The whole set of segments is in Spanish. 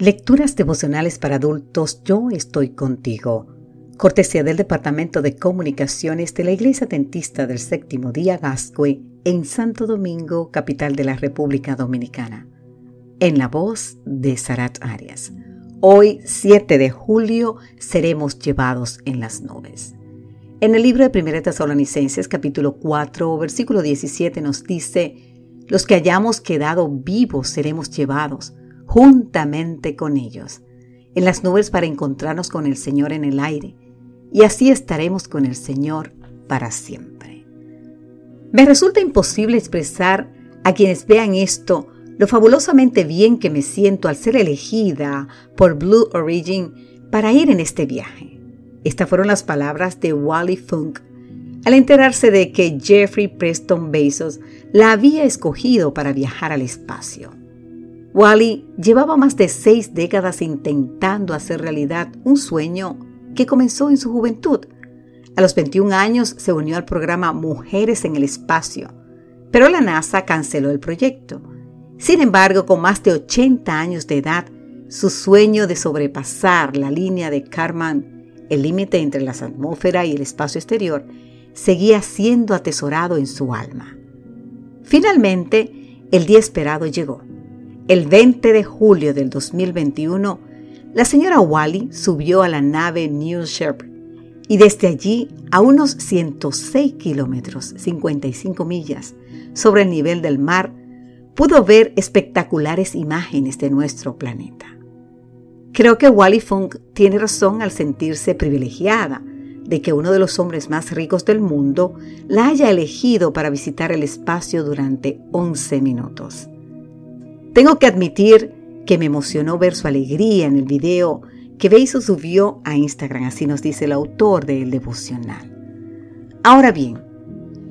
Lecturas devocionales para adultos Yo estoy contigo. Cortesía del Departamento de Comunicaciones de la Iglesia Dentista del Séptimo Día Gascue en Santo Domingo, capital de la República Dominicana. En la voz de Sarat Arias. Hoy, 7 de julio, seremos llevados en las nubes. En el libro de 1 Tesalonicenses capítulo 4, versículo 17 nos dice, los que hayamos quedado vivos seremos llevados juntamente con ellos en las nubes para encontrarnos con el Señor en el aire, y así estaremos con el Señor para siempre. Me resulta imposible expresar a quienes vean esto lo fabulosamente bien que me siento al ser elegida por Blue Origin para ir en este viaje. Estas fueron las palabras de Wally Funk al enterarse de que Jeffrey Preston Bezos la había escogido para viajar al espacio. Wally llevaba más de seis décadas intentando hacer realidad un sueño que comenzó en su juventud. A los 21 años se unió al programa Mujeres en el Espacio, pero la NASA canceló el proyecto. Sin embargo, con más de 80 años de edad, su sueño de sobrepasar la línea de Karman, el límite entre la atmósfera y el espacio exterior, seguía siendo atesorado en su alma. Finalmente, el día esperado llegó. El 20 de julio del 2021, la señora Wally subió a la nave New Shepard y desde allí a unos 106 kilómetros, 55 millas, sobre el nivel del mar, pudo ver espectaculares imágenes de nuestro planeta. Creo que Wally Funk tiene razón al sentirse privilegiada de que uno de los hombres más ricos del mundo la haya elegido para visitar el espacio durante 11 minutos. Tengo que admitir que me emocionó ver su alegría en el video que Bezos subió a Instagram, así nos dice el autor del devocional. Ahora bien,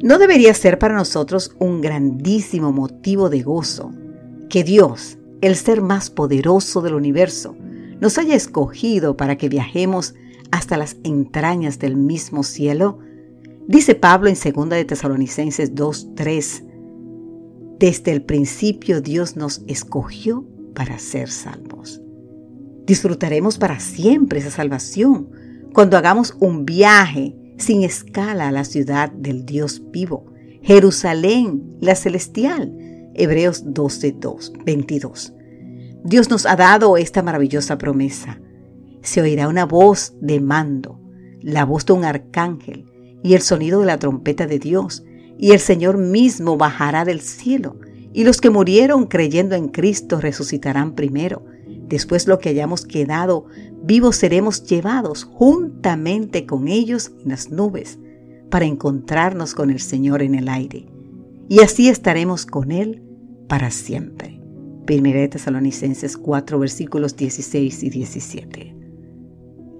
no debería ser para nosotros un grandísimo motivo de gozo que Dios, el ser más poderoso del universo, nos haya escogido para que viajemos hasta las entrañas del mismo cielo? Dice Pablo en 2 de Tesalonicenses 2:3, desde el principio Dios nos escogió para ser salvos. Disfrutaremos para siempre esa salvación cuando hagamos un viaje sin escala a la ciudad del Dios vivo, Jerusalén, la celestial. Hebreos 12, 22. Dios nos ha dado esta maravillosa promesa. Se oirá una voz de mando, la voz de un arcángel y el sonido de la trompeta de Dios, y el Señor mismo bajará del cielo, y los que murieron creyendo en Cristo resucitarán primero. Después lo que hayamos quedado vivos seremos llevados juntamente con ellos en las nubes para encontrarnos con el Señor en el aire. Y así estaremos con Él para siempre. Primera de Tesalonicenses 4 versículos 16 y 17.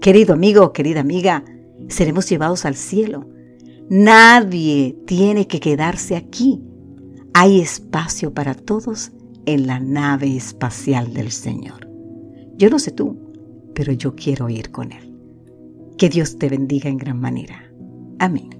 Querido amigo, querida amiga, seremos llevados al cielo Nadie tiene que quedarse aquí. Hay espacio para todos en la nave espacial del Señor. Yo no sé tú, pero yo quiero ir con Él. Que Dios te bendiga en gran manera. Amén.